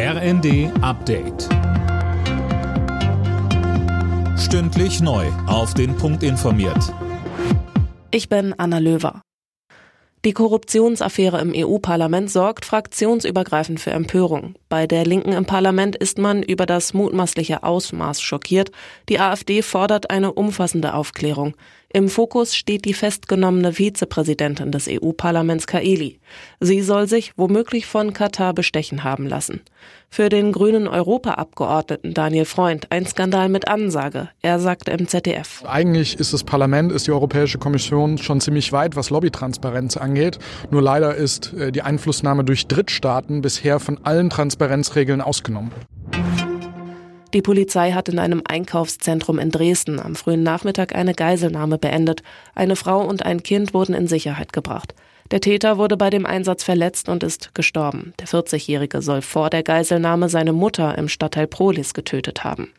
RND Update. Stündlich neu. Auf den Punkt informiert. Ich bin Anna Löwer. Die Korruptionsaffäre im EU-Parlament sorgt fraktionsübergreifend für Empörung. Bei der Linken im Parlament ist man über das mutmaßliche Ausmaß schockiert. Die AfD fordert eine umfassende Aufklärung. Im Fokus steht die festgenommene Vizepräsidentin des EU-Parlaments Kaeli. Sie soll sich womöglich von Katar bestechen haben lassen. Für den grünen Europaabgeordneten Daniel Freund ein Skandal mit Ansage. Er sagte im ZDF. Eigentlich ist das Parlament, ist die Europäische Kommission schon ziemlich weit, was Lobbytransparenz angeht. Nur leider ist äh, die Einflussnahme durch Drittstaaten bisher von allen Transparenzregeln ausgenommen. Die Polizei hat in einem Einkaufszentrum in Dresden am frühen Nachmittag eine Geiselnahme beendet. Eine Frau und ein Kind wurden in Sicherheit gebracht. Der Täter wurde bei dem Einsatz verletzt und ist gestorben. Der 40-Jährige soll vor der Geiselnahme seine Mutter im Stadtteil Prolis getötet haben.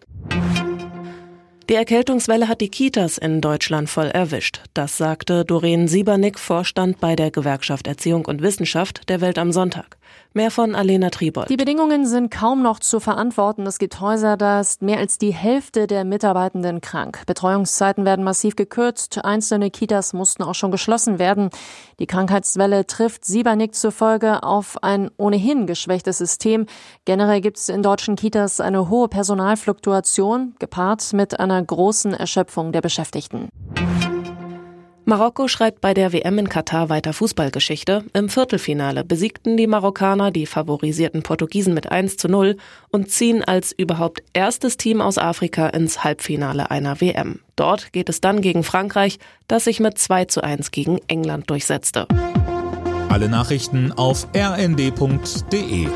Die Erkältungswelle hat die Kitas in Deutschland voll erwischt. Das sagte Doreen Siebernick, Vorstand bei der Gewerkschaft Erziehung und Wissenschaft der Welt am Sonntag. Mehr von Alena Triebold. Die Bedingungen sind kaum noch zu verantworten. Es gibt Häuser, da ist mehr als die Hälfte der Mitarbeitenden krank. Betreuungszeiten werden massiv gekürzt. Einzelne Kitas mussten auch schon geschlossen werden. Die Krankheitswelle trifft Siebernick zufolge auf ein ohnehin geschwächtes System. Generell gibt es in deutschen Kitas eine hohe Personalfluktuation, gepaart mit einer großen Erschöpfung der Beschäftigten. Marokko schreibt bei der WM in Katar weiter Fußballgeschichte. Im Viertelfinale besiegten die Marokkaner die favorisierten Portugiesen mit 1 zu 0 und ziehen als überhaupt erstes Team aus Afrika ins Halbfinale einer WM. Dort geht es dann gegen Frankreich, das sich mit 2 zu 1 gegen England durchsetzte. Alle Nachrichten auf rnd.de